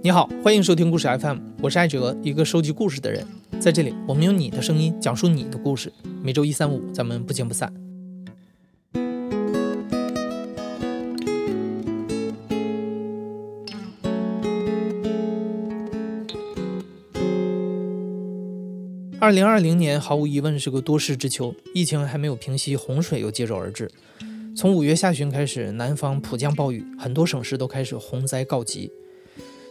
你好，欢迎收听故事 FM，我是艾哲，一个收集故事的人。在这里，我们用你的声音讲述你的故事。每周一、三、五，咱们不见不散。二零二零年毫无疑问是个多事之秋，疫情还没有平息，洪水又接踵而至。从五月下旬开始，南方普降暴雨，很多省市都开始洪灾告急。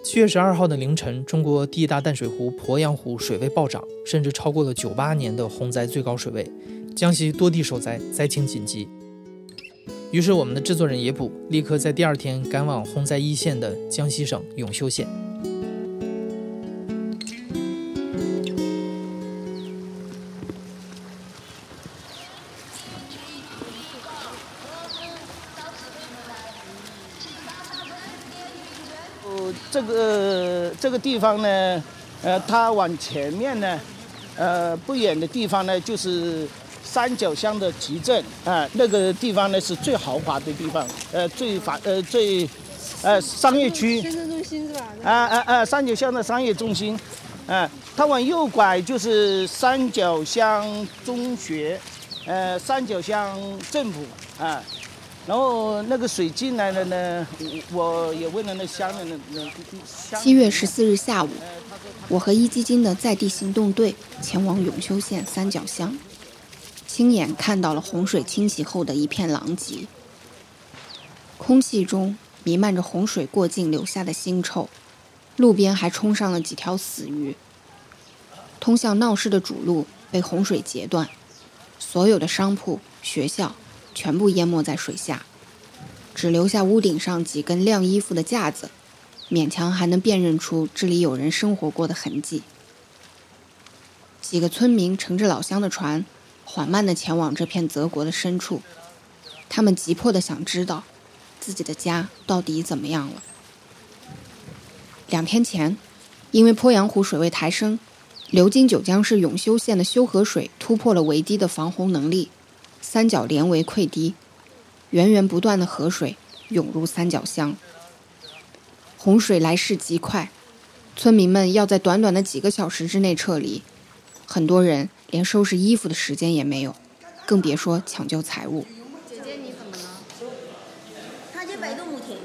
七月十二号的凌晨，中国第一大淡水湖鄱阳湖水位暴涨，甚至超过了九八年的洪灾最高水位。江西多地受灾，灾情紧急。于是，我们的制作人野捕立刻在第二天赶往洪灾一线的江西省永修县。这个这个地方呢，呃，它往前面呢，呃，不远的地方呢，就是三角乡的集镇啊，那个地方呢是最豪华的地方，呃，最繁呃最，呃商业区。中心是吧？啊啊啊！三角乡的商业中心，啊，它往右拐就是三角乡中学，呃，三角乡政府啊。然后那个水进来了呢，我也问了那乡人的那。七月十四日下午，我和一基金的在地行动队前往永修县三角乡，亲眼看到了洪水侵袭后的一片狼藉。空气中弥漫着洪水过境留下的腥臭，路边还冲上了几条死鱼。通向闹市的主路被洪水截断，所有的商铺、学校。全部淹没在水下，只留下屋顶上几根晾衣服的架子，勉强还能辨认出这里有人生活过的痕迹。几个村民乘着老乡的船，缓慢地前往这片泽国的深处，他们急迫地想知道自己的家到底怎么样了。两天前，因为鄱阳湖水位抬升，流经九江市永修县的修河水突破了围堤的防洪能力。三角连为溃堤，源源不断的河水涌入三角乡。洪水来势极快，村民们要在短短的几个小时之内撤离，很多人连收拾衣服的时间也没有，更别说抢救财物。姐姐你怎么了？他一百多亩田，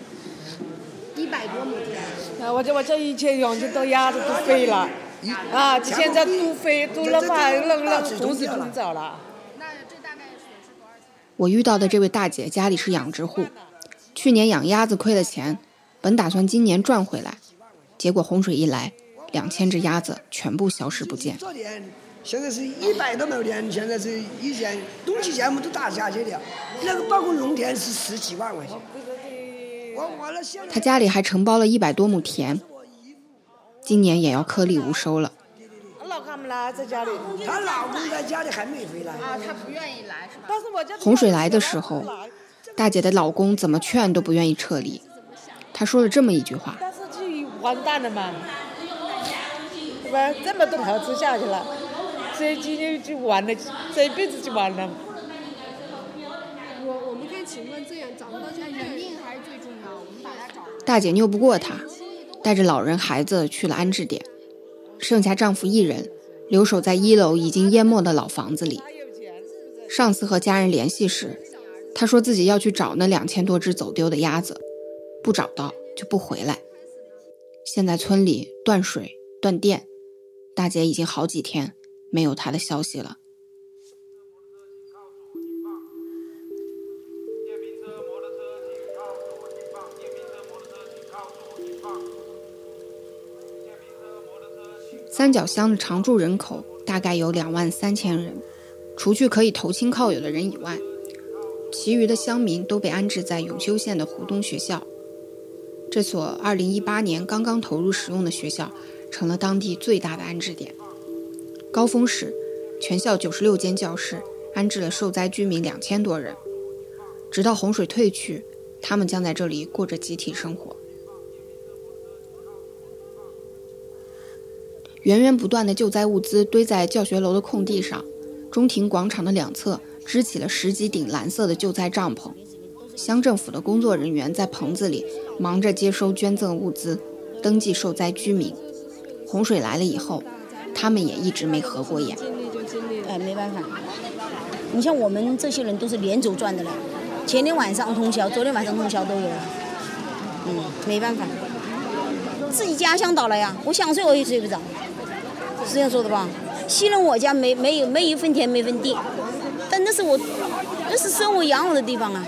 一百多亩田。啊，我这我这以前养的都鸭子都飞了，啊，现在都飞都那么那那洪水冲走了。我遇到的这位大姐家里是养殖户，去年养鸭子亏了钱，本打算今年赚回来，结果洪水一来，两千只鸭子全部消失不见。昨天现在是一百多亩田，现在是以前冬季项目都打下去了，那个包括农田是十几万块钱。他家里还承包了一百多亩田，今年也要颗粒无收了。在家里，她老公在家里还没回来啊，他不愿意来是吧？洪水来的时候，大姐的老公怎么劝都不愿意撤离。他说了这么一句话：“但是就完蛋了嘛，对吧？这么多投资下去了，这今年就完了，这一辈子就完了。”我我们看，请问这样找不到家人命还是最重要，我们把他找。大姐拗不过他，带着老人孩子去了安置点，剩下丈夫一人。留守在一楼已经淹没的老房子里。上次和家人联系时，他说自己要去找那两千多只走丢的鸭子，不找到就不回来。现在村里断水断电，大姐已经好几天没有他的消息了。三角乡的常住人口大概有两万三千人，除去可以投亲靠友的人以外，其余的乡民都被安置在永修县的湖东学校。这所2018年刚刚投入使用的学校，成了当地最大的安置点。高峰时，全校96间教室安置了受灾居民两千多人。直到洪水退去，他们将在这里过着集体生活。源源不断的救灾物资堆在教学楼的空地上，中庭广场的两侧支起了十几顶蓝色的救灾帐篷。乡政府的工作人员在棚子里忙着接收捐赠物资，登记受灾居民。洪水来了以后，他们也一直没合过眼。哎，没办法，你像我们这些人都是连轴转的了，前天晚上通宵，昨天晚上通宵都有。嗯，没办法，自己家乡倒了呀，我想睡我也睡不着，是这样说的吧？虽然我家没没有没一分田没分地，但那是我那是生我养我的地方啊，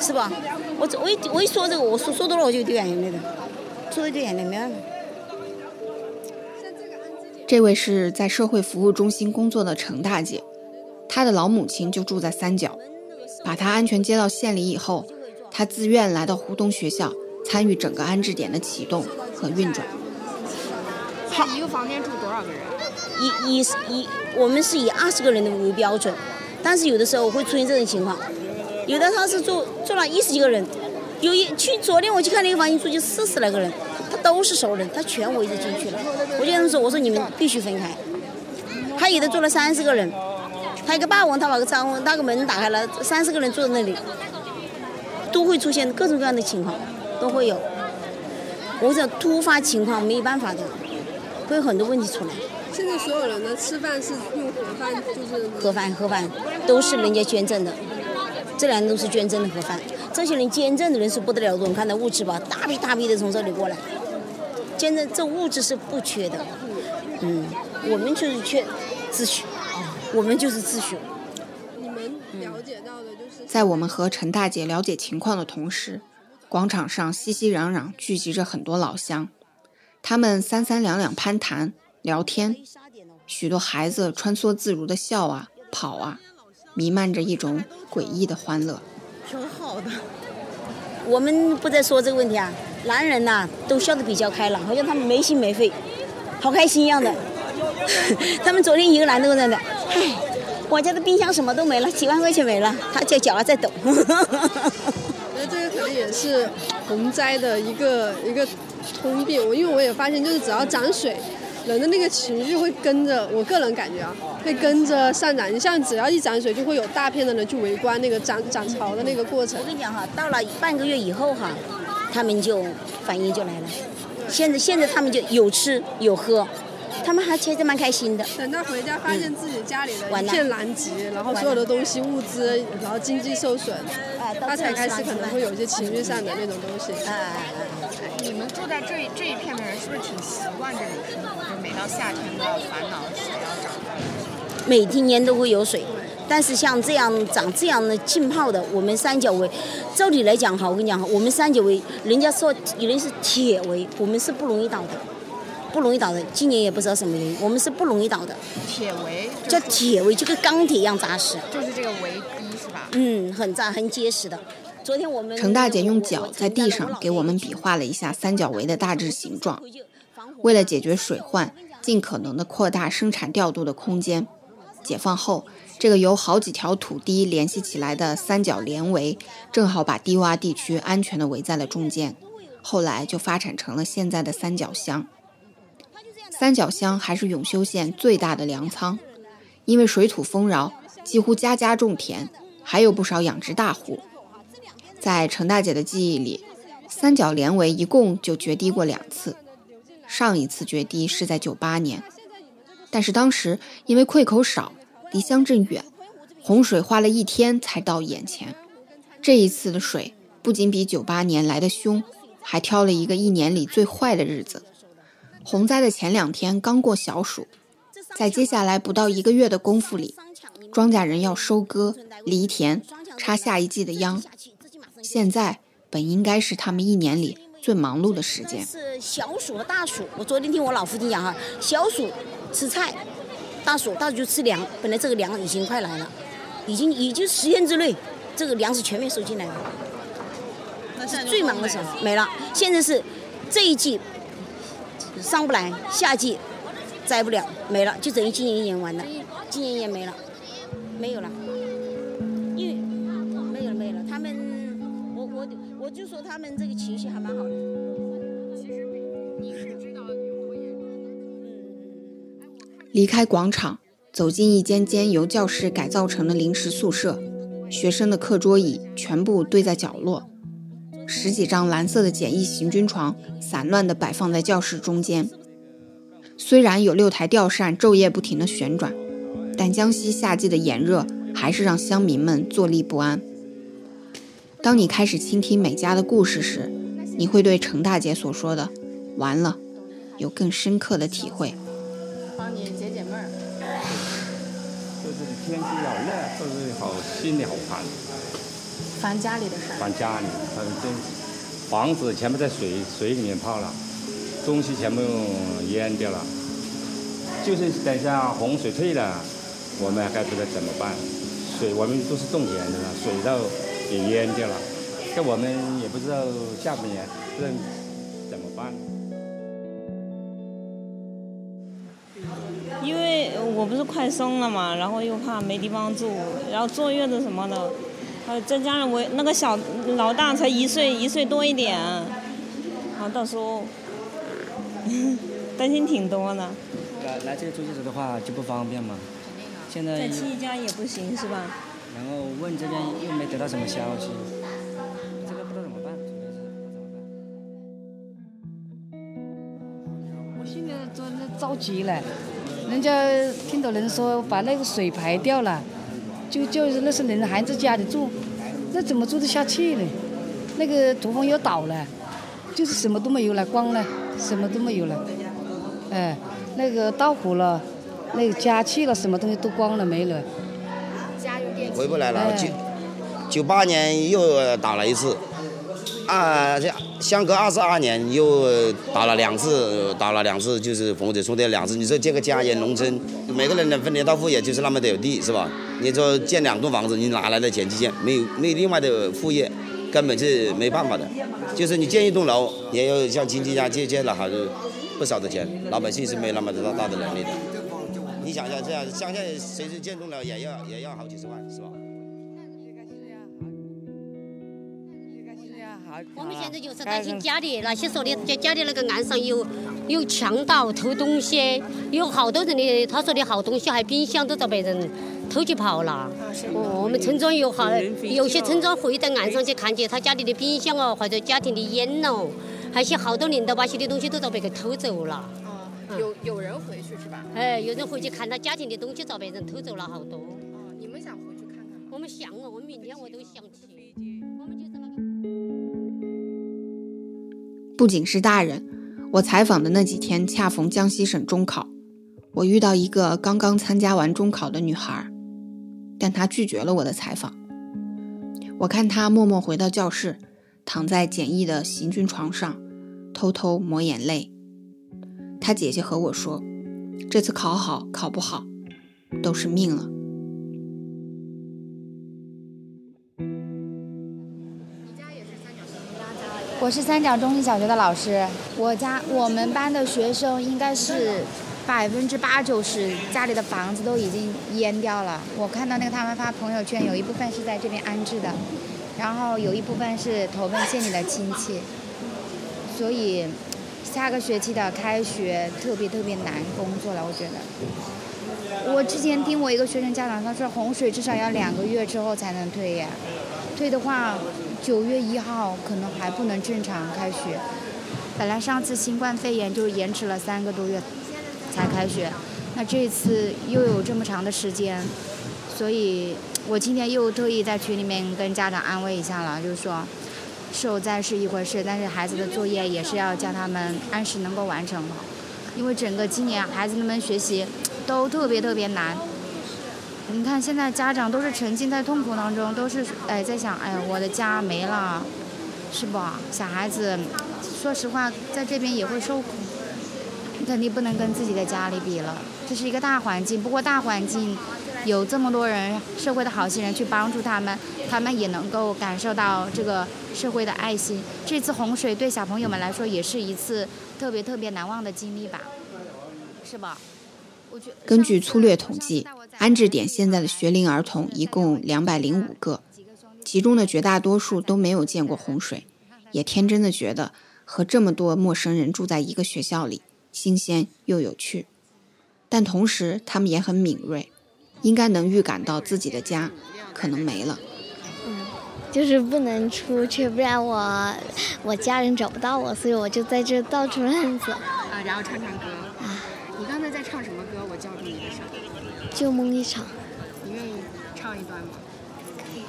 是吧？我我一我一说这个，我说说多了我就掉眼泪的，说的掉眼泪没办法。这位是在社会服务中心工作的程大姐，她的老母亲就住在三角，把她安全接到县里以后，她自愿来到湖东学校，参与整个安置点的启动和运转。好，一个房间住多少个人？以以以我们是以二十个人的为标准，但是有的时候会出现这种情况，有的他是住住了一十几个人，有一去昨天我去看那个房间住就四十来个人。他都是熟人，他全围着进去了。我就跟他们说：“我说你们必须分开。”他有的住了三十个人，他一个霸王，他把个窗户那个门打开了，三十个人坐在那里，都会出现各种各样的情况，都会有。我想突发情况没有办法的，会有很多问题出来。现在所有人的吃饭是用盒饭，就是盒饭，盒饭都是人家捐赠的，这两都是捐赠的盒饭。这些人捐赠的人是不得了多，你看那物资吧，大批大批的从这里过来。捐赠这物质是不缺的，嗯，我们就是缺秩序，我们就是秩序。你们了解到的就是，在我们和陈大姐了解情况的同时，广场上熙熙攘攘聚集着很多老乡，他们三三两两攀谈聊天，许多孩子穿梭自如的笑啊跑啊，弥漫着一种诡异的欢乐。挺好的，我们不再说这个问题啊。男人呐，都笑得比较开朗，好像他们没心没肺，好开心一样的。他们昨天一个男的问的，唉，我家的冰箱什么都没了，几万块钱没了，他脚脚还在抖。那这个可能也是洪灾的一个一个通病，我因为我也发现，就是只要涨水。人的那个情绪会跟着，我个人感觉啊，会跟着上涨。你像只要一涨水，就会有大片的人去围观那个涨涨潮的那个过程。我跟你讲哈，到了半个月以后哈，他们就反应就来了。现在现在他们就有吃有喝，他们还其实蛮开心的。等到回家发现自己家里的一片狼藉，然后所有的东西物资，然后经济受损，他才开始可能会有一些情绪上的那种东西。哎哎哎！住在这这一片的人是不是挺习惯这种生活？就每到夏天都要烦恼水要涨。每天年都会有水，但是像这样长这样的浸泡的，我们三角围，照理来讲哈，我跟你讲哈，我们三角围，人家说有人是铁围，我们是不容易倒的，不容易倒的。今年也不知道什么原因，我们是不容易倒的。铁围叫铁围，就跟钢铁一样扎实。就是这个围堤是吧？嗯，很扎很结实的。昨天我们程大姐用脚在地上给我们比划了一下三角围的大致形状。为了解决水患，尽可能的扩大生产调度的空间。解放后，这个由好几条土堤联系起来的三角连围，正好把低洼地区安全的围在了中间。后来就发展成了现在的三角乡。三角乡还是永修县最大的粮仓，因为水土丰饶，几乎家家种田，还有不少养殖大户。在程大姐的记忆里，三角连围一共就决堤过两次，上一次决堤是在九八年，但是当时因为溃口少，离乡镇远，洪水花了一天才到眼前。这一次的水不仅比九八年来的凶，还挑了一个一年里最坏的日子。洪灾的前两天刚过小暑，在接下来不到一个月的功夫里，庄稼人要收割、犁田、插下一季的秧。现在本应该是他们一年里最忙碌的时间。是小暑和大暑。我昨天听我老父亲讲哈，小暑吃菜，大暑大暑就吃粮。本来这个粮已经快来了，已经已经十天之内，这个粮食全面收进来了。是最忙的时候没了。现在是这一季上不来，下季摘不了，没了，就等于今年一年完了，今年一年没了，没有了。就说他们这个情绪还蛮好的。离开广场，走进一间间由教室改造成的临时宿舍，学生的课桌椅全部堆在角落。十几张蓝色的简易行军床散乱地摆放在教室中间。虽然有六台吊扇昼夜不停地旋转，但江西夏季的炎热还是让乡民们坐立不安。当你开始倾听美家的故事时，你会对程大姐所说的“完了”有更深刻的体会。帮你解解闷儿。就是天气好热，就是好心里好烦。烦家里的事儿。烦家里，反正房子全部在水水里面泡了，东西全部淹掉了。就是等下洪水退了，我们该不知道怎么办。水我们都是种田的，水到也淹掉了，这我们也不知道下半年这怎么办。因为我不是快生了嘛，然后又怕没地方住，然后坐月子什么的，呃，再加上我那个小老大才一岁一岁多一点，然后到时候 担心挺多的。来来这个住月子的话就不方便嘛。现在在亲戚家也不行是吧？然后问这边又没得到什么消息，这个不知道怎么办，主要是不怎么办。我现在真的着急了，人家听到人说把那个水排掉了，就就是那是人还在家里住，那怎么住得下去呢？那个土房又倒了，就是什么都没有了，光了，什么都没有了，哎，那个到火了。那个加气了，什么东西都光了没了。回不来了，九九八年又打了一次，啊，这相隔二十二年又打了两次，打了两次就是房子充电两次。你说这个家也农村，每个人的分田到户也就是那么点地是吧？你说建两栋房子，你哪来的钱去建？没有没有另外的副业，根本是没办法的。就是你建一栋楼，也要向亲戚家借借了好多不少的钱，老百姓是没那么大大的能力的。你想想，这样乡下随时建栋了也要也要好几十万，是吧？我们现在就是担心家里那些说的，家家里那个岸上有有强盗偷东西，有好多人的他说的好东西，还冰箱都遭被人偷去跑了。哦，我们村庄有好有些村庄会在岸上去看见他家里的冰箱哦，或者家庭的烟哦，还有好多零头把些的东西都遭被给偷走了。有有人回去是吧？哎，有人回去看他家庭的东西遭别人偷走了好多。哦，你们想回去看看吗？我们想哦，我们明天我都想去。我们就是那个。不仅是大人，我采访的那几天恰逢江西省中考，我遇到一个刚刚参加完中考的女孩，但她拒绝了我的采访。我看她默默回到教室，躺在简易的行军床上，偷偷抹眼泪。他姐姐和我说：“这次考好考不好，都是命了。”我是三角中心小学的老师。我家我们班的学生应该是百分之八九十家里的房子都已经淹掉了。我看到那个他们发朋友圈，有一部分是在这边安置的，然后有一部分是投奔县里的亲戚，所以。下个学期的开学特别特别难工作了，我觉得。我之前听我一个学生家长他说，洪水至少要两个月之后才能退呀，退的话，九月一号可能还不能正常开学。本来上次新冠肺炎就延迟了三个多月才开学，那这次又有这么长的时间，所以我今天又特意在群里面跟家长安慰一下了，就是说。受灾是一回事，但是孩子的作业也是要叫他们按时能够完成的，因为整个今年孩子们学习都特别特别难。你看现在家长都是沉浸在痛苦当中，都是哎在想，哎我的家没了，是不？小孩子，说实话在这边也会受苦，肯定不能跟自己的家里比了。这是一个大环境，不过大环境。有这么多人，社会的好心人去帮助他们，他们也能够感受到这个社会的爱心。这次洪水对小朋友们来说也是一次特别特别难忘的经历吧，是吧？根据粗略统计，安置点现在的学龄儿童一共两百零五个，其中的绝大多数都没有见过洪水，也天真的觉得和这么多陌生人住在一个学校里，新鲜又有趣。但同时，他们也很敏锐。应该能预感到自己的家可能没了。嗯，就是不能出去，不然我我家人找不到我，所以我就在这到处乱走。啊，然后唱唱歌。啊，你刚才在唱什么歌？我叫住你的时候。旧梦一场。你愿意唱一段吗？可以。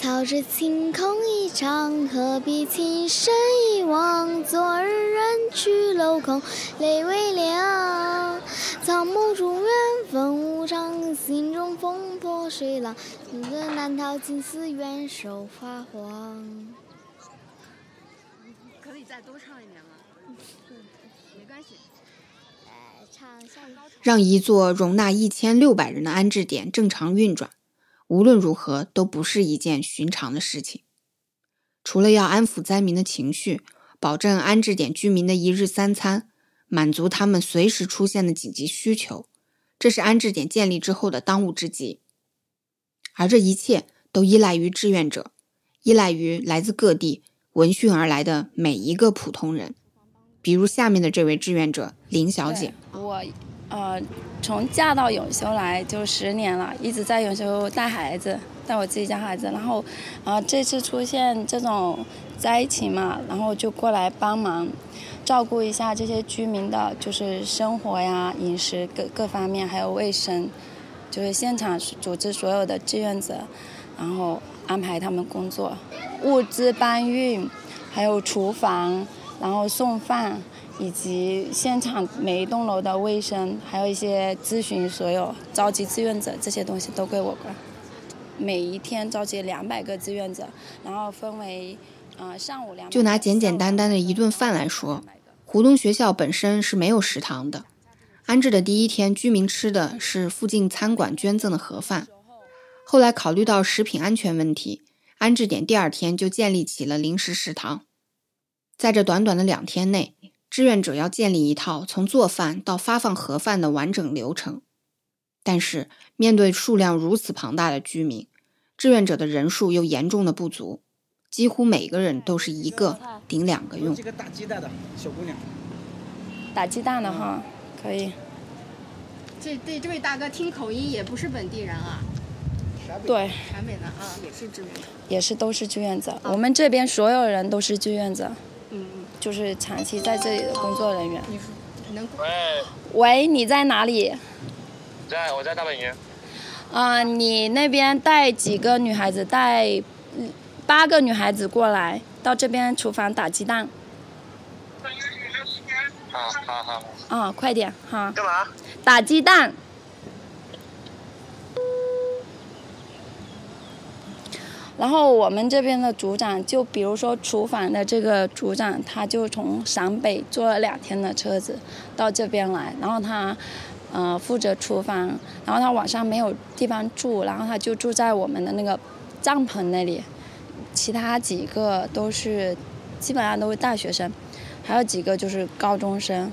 操着晴空一场，何必情深一往？昨日人去楼空，泪微凉。草木中缘分无常，心中风波水浪，此刻难逃金丝缘手发黄。可以再多唱一点吗？没关系。让一座容纳一千六百人的安置点正常运转，无论如何都不是一件寻常的事情。除了要安抚灾民的情绪，保证安置点居民的一日三餐。满足他们随时出现的紧急需求，这是安置点建立之后的当务之急。而这一切都依赖于志愿者，依赖于来自各地闻讯而来的每一个普通人。比如下面的这位志愿者林小姐，呃从嫁到永修来就十年了，一直在永修带孩子，带我自己家孩子。然后呃这次出现这种灾情嘛，然后就过来帮忙。照顾一下这些居民的，就是生活呀、饮食各各方面，还有卫生，就是现场组织所有的志愿者，然后安排他们工作，物资搬运，还有厨房，然后送饭，以及现场每一栋楼的卫生，还有一些咨询，所有召集志愿者这些东西都归我管。每一天召集两百个志愿者，然后分为，呃，上午两。就拿简简单单的一顿饭来说。湖东学校本身是没有食堂的，安置的第一天，居民吃的是附近餐馆捐赠的盒饭。后来考虑到食品安全问题，安置点第二天就建立起了临时食堂。在这短短的两天内，志愿者要建立一套从做饭到发放盒饭的完整流程。但是面对数量如此庞大的居民，志愿者的人数又严重的不足。几乎每个人都是一个顶两个用。这个打鸡蛋的小姑娘，打鸡蛋的哈，可以。这对这位大哥听口音也不是本地人啊。对。陕北的啊，也是志愿者。也是都是志愿者，我们这边所有人都是志愿者。就是长期在这里的工作人员。你能？喂。喂，你在哪里？在，我在大本营。啊，你那边带几个女孩子带？八个女孩子过来到这边厨房打鸡蛋。好好好。啊，快点哈。干嘛？打鸡蛋。然后我们这边的组长，就比如说厨房的这个组长，他就从陕北坐了两天的车子到这边来，然后他，呃，负责厨房，然后他晚上没有地方住，然后他就住在我们的那个帐篷那里。其他几个都是，基本上都是大学生，还有几个就是高中生，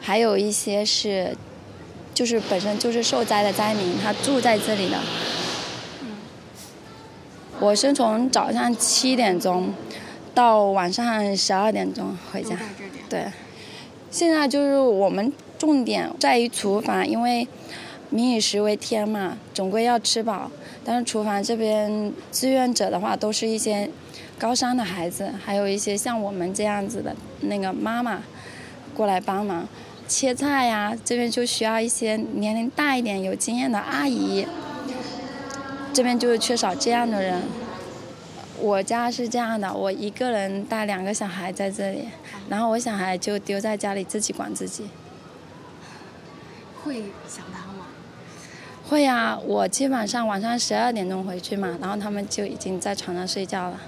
还有一些是，就是本身就是受灾的灾民，他住在这里的。我是从早上七点钟到晚上十二点钟回家。对。现在就是我们重点在于厨房，因为民以食为天嘛，总归要吃饱。但是厨房这边志愿者的话，都是一些高三的孩子，还有一些像我们这样子的那个妈妈过来帮忙切菜呀。这边就需要一些年龄大一点、有经验的阿姨。这边就是缺少这样的人。我家是这样的，我一个人带两个小孩在这里，然后我小孩就丢在家里自己管自己。会想他吗？会呀，我基本上晚上十二点钟回去嘛，然后他们就已经在床上睡觉了。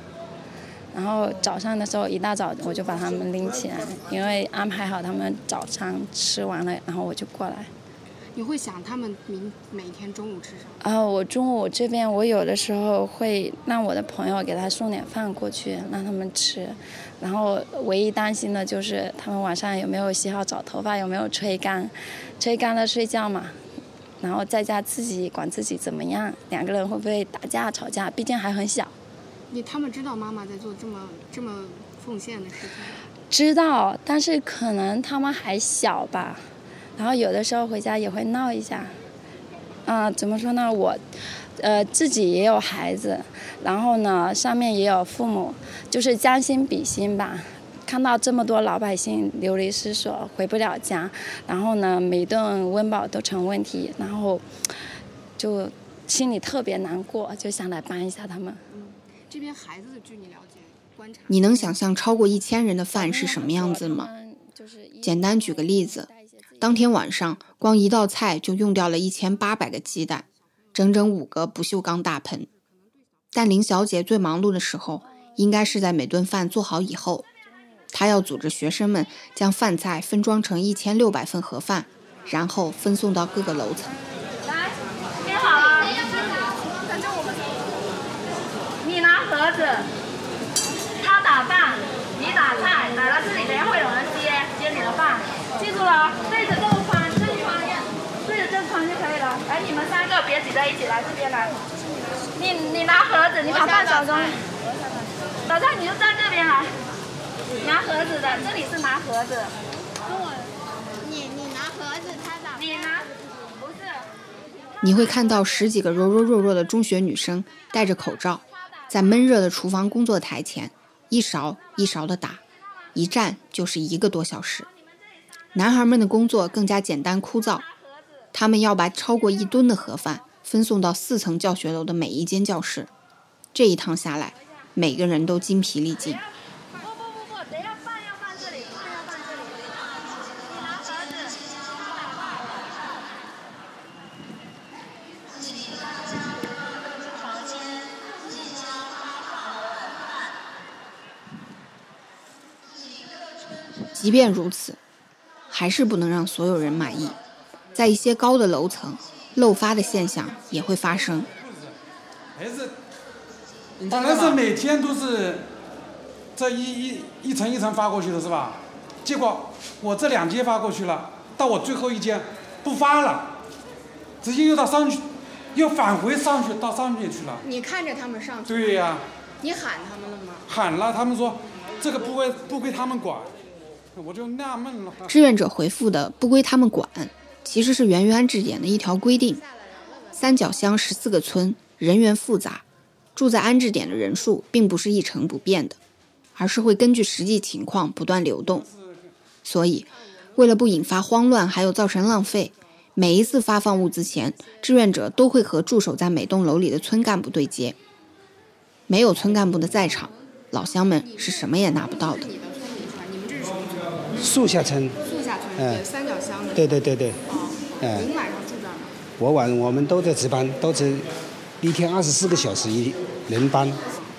然后早上的时候一大早我就把他们拎起来，因为安排好他们早餐吃完了，然后我就过来。你会想他们明每天中午吃什么？啊，我中午这边我有的时候会让我的朋友给他送点饭过去让他们吃，然后唯一担心的就是他们晚上有没有洗好澡，头发有没有吹干，吹干了睡觉嘛。然后在家自己管自己怎么样？两个人会不会打架吵架？毕竟还很小。你他们知道妈妈在做这么这么奉献的事情？知道，但是可能他们还小吧。然后有的时候回家也会闹一下。嗯，怎么说呢？我呃，自己也有孩子，然后呢，上面也有父母，就是将心比心吧。看到这么多老百姓流离失所，回不了家，然后呢，每顿温饱都成问题，然后就心里特别难过，就想来帮一下他们。这边孩子，据你了解，观察，你能想象超过一千人的饭是什么样子吗？简单举个例子，当天晚上光一道菜就用掉了一千八百个鸡蛋，整整五个不锈钢大盆。但林小姐最忙碌的时候，应该是在每顿饭做好以后，她要组织学生们将饭菜分装成一千六百份盒饭，然后分送到各个楼层。来，编好了，反正我们，你拿盒子，他打饭，你打菜，打到这里，等下会有人接接你的饭，记住了，对着这个宽，正宽，对着这个宽就可以了。来，你们三个别挤在一起，来这边来。你你拿盒子，你把饭少装。老蔡，你就站这边来，拿盒子的，这里是拿盒子。跟我，你你拿盒子，他打。你拿，不是。你会看到十几个柔柔弱弱的中学女生戴着口罩，在闷热的厨房工作台前，一勺一勺的打，一站就是一个多小时。男孩们的工作更加简单枯燥，他们要把超过一吨的盒饭分送到四层教学楼的每一间教室。这一趟下来，每个人都精疲力尽。即便如此，还是不能让所有人满意。在一些高的楼层，漏发的现象也会发生。还是，本来是每天都是这一一一层一层发过去的是吧？结果我这两间发过去了，到我最后一间不发了，直接又到上去，又返回上去到上面去了。你看着他们上去。对呀、你喊他们了吗？喊了，他们说这个不归不归他们管，我就纳闷了。志愿者回复的“不归他们管”，其实是圆圆安置点的一条规定。三角乡十四个村，人员复杂，住在安置点的人数并不是一成不变的，而是会根据实际情况不断流动。所以，为了不引发慌乱，还有造成浪费，每一次发放物资前，志愿者都会和驻守在每栋楼里的村干部对接。没有村干部的在场，老乡们是什么也拿不到的。树下村，树下村，嗯对，三角乡的。对对对对，哦，嗯您晚上住这儿吗？我晚我们都在值班，都是一天二十四个小时一轮班。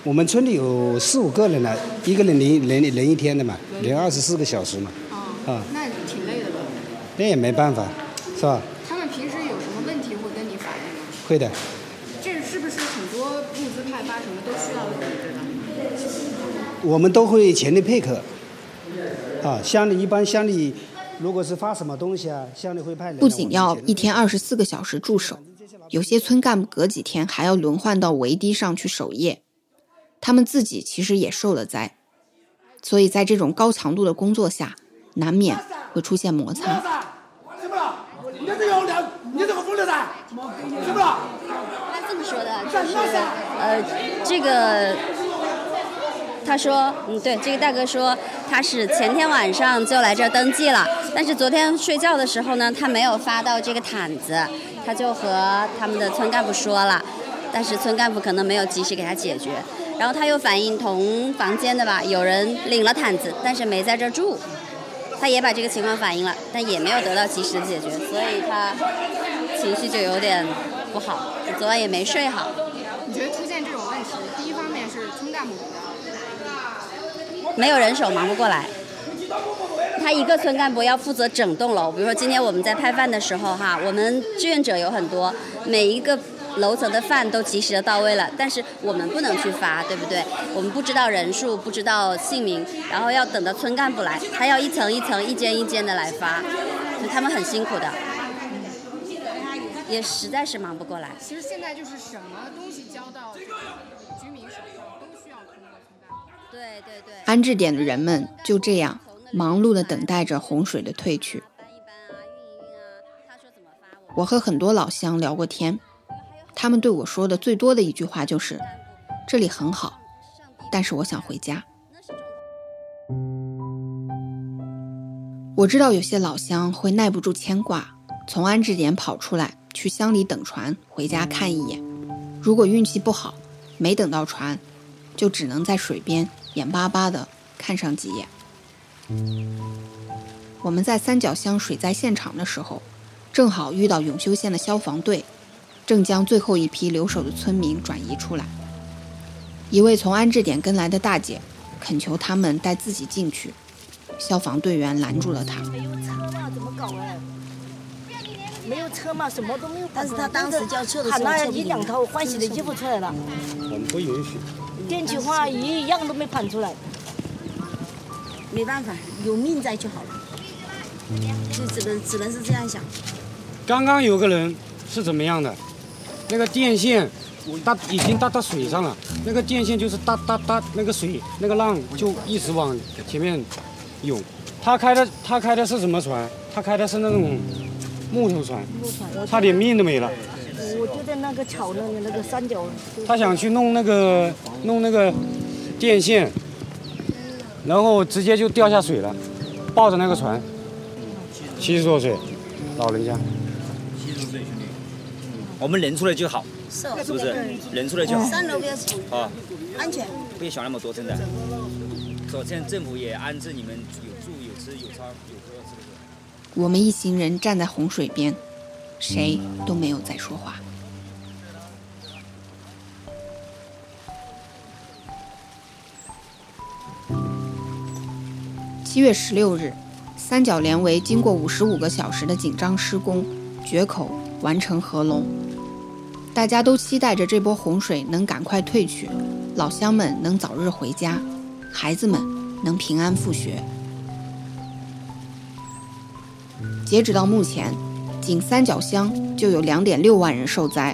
我们村里有四五个人了，一个人轮轮轮一天的嘛，轮二十四个小时嘛，啊，那挺累的吧。那也没办法，是吧？他们平时有什么问题会跟你反映吗？会的，这是不是很多物资派发什么都需要你这个？我们都会全力配合。啊，乡里一般乡里，如果是发什么东西啊，乡里会派人。不仅要一天二十四个小时驻守，有些村干部隔几天还要轮换到围堤上去守夜。他们自己其实也受了灾，所以在这种高强度的工作下，难免会出现摩擦。怎么了？你这有两，你这个风流噻？怎么了？他这么说的，就是呃，这个他说，嗯，对，这个大哥说他是前天晚上就来这儿登记了，但是昨天睡觉的时候呢，他没有发到这个毯子，他就和他们的村干部说了，但是村干部可能没有及时给他解决，然后他又反映同房间的吧，有人领了毯子，但是没在这儿住。他也把这个情况反映了，但也没有得到及时的解决，所以他情绪就有点不好，昨晚也没睡好。你觉得出现这种问题，第一方面是村干部比较没有人手忙不过来。他一个村干部要负责整栋楼，比如说今天我们在派饭的时候哈，我们志愿者有很多，每一个楼层的饭都及时的到位了，但是我们不能去发，对不对？我们不知道人数，不知道姓名，然后要等到村干部来，他要一层一层、一间一间的来发，他们很辛苦的，也实在是忙不过来。其实现在就是什么东西交到居民手里对对对。安置点的人们就这样忙碌地等待着洪水的退去。我和很多老乡聊过天，他们对我说的最多的一句话就是：“这里很好，但是我想回家。”我知道有些老乡会耐不住牵挂，从安置点跑出来，去乡里等船回家看一眼。如果运气不好，没等到船，就只能在水边眼巴巴地看上几眼。我们在三角乡水灾现场的时候，正好遇到永修县的消防队，正将最后一批留守的村民转移出来。一位从安置点跟来的大姐恳求他们带自己进去，消防队员拦住了她。没有车嘛，怎么搞哎？没有车嘛，什么都没有。但是他当时叫车的时候喊了撤不动一两套换洗的衣服出来了，我们不允许。电气化一样都没盘出来。没办法，有命在就好了，就只能只能是这样想。刚刚有个人是怎么样的？那个电线搭已经搭到水上了，那个电线就是搭搭搭，那个水那个浪就一直往前面涌。他开的他开的是什么船？他开的是那种木头船，差点命都没了。我就在那个桥那里那个三角。他想去弄那个弄那个电线，然后直接就掉下水了，抱着那个船，七十多岁，老人家。七十岁兄弟，我们人出来就好，是是不是？人出来就好。三楼比较啊，安全。不要想那么多，真的。首先政府也安置你们有住有吃有穿有喝，是不是？我们一行人站在洪水边，谁都没有再说话。七月十六日，三角连围经过五十五个小时的紧张施工，决口完成合龙。大家都期待着这波洪水能赶快退去，老乡们能早日回家，孩子们能平安复学。截止到目前，仅三角乡就有2.6万人受灾，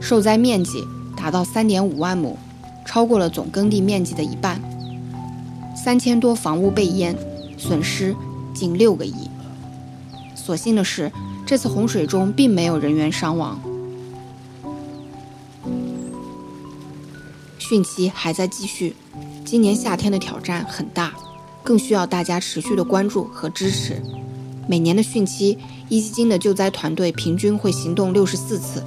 受灾面积达到3.5万亩，超过了总耕地面积的一半。三千多房屋被淹，损失近六个亿。所幸的是，这次洪水中并没有人员伤亡。汛期还在继续，今年夏天的挑战很大，更需要大家持续的关注和支持。每年的汛期，壹基金的救灾团队平均会行动六十四次，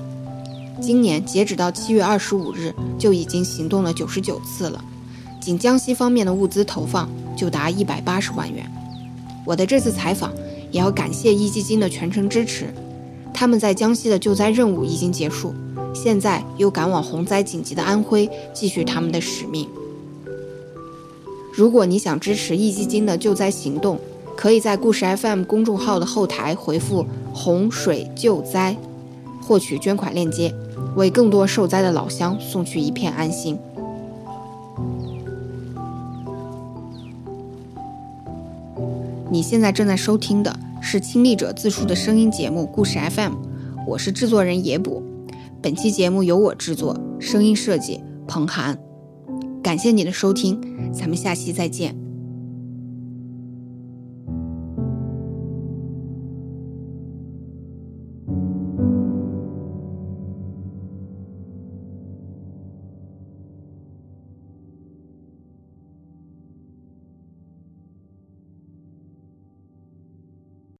今年截止到七月二十五日，就已经行动了九十九次了。仅江西方面的物资投放就达一百八十万元。我的这次采访也要感谢壹基金的全程支持，他们在江西的救灾任务已经结束，现在又赶往洪灾紧急的安徽，继续他们的使命。如果你想支持壹基金的救灾行动，可以在故事 FM 公众号的后台回复“洪水救灾”，获取捐款链接，为更多受灾的老乡送去一片安心。你现在正在收听的是亲历者自述的声音节目《故事 FM》，我是制作人野捕。本期节目由我制作，声音设计彭涵。感谢你的收听，咱们下期再见。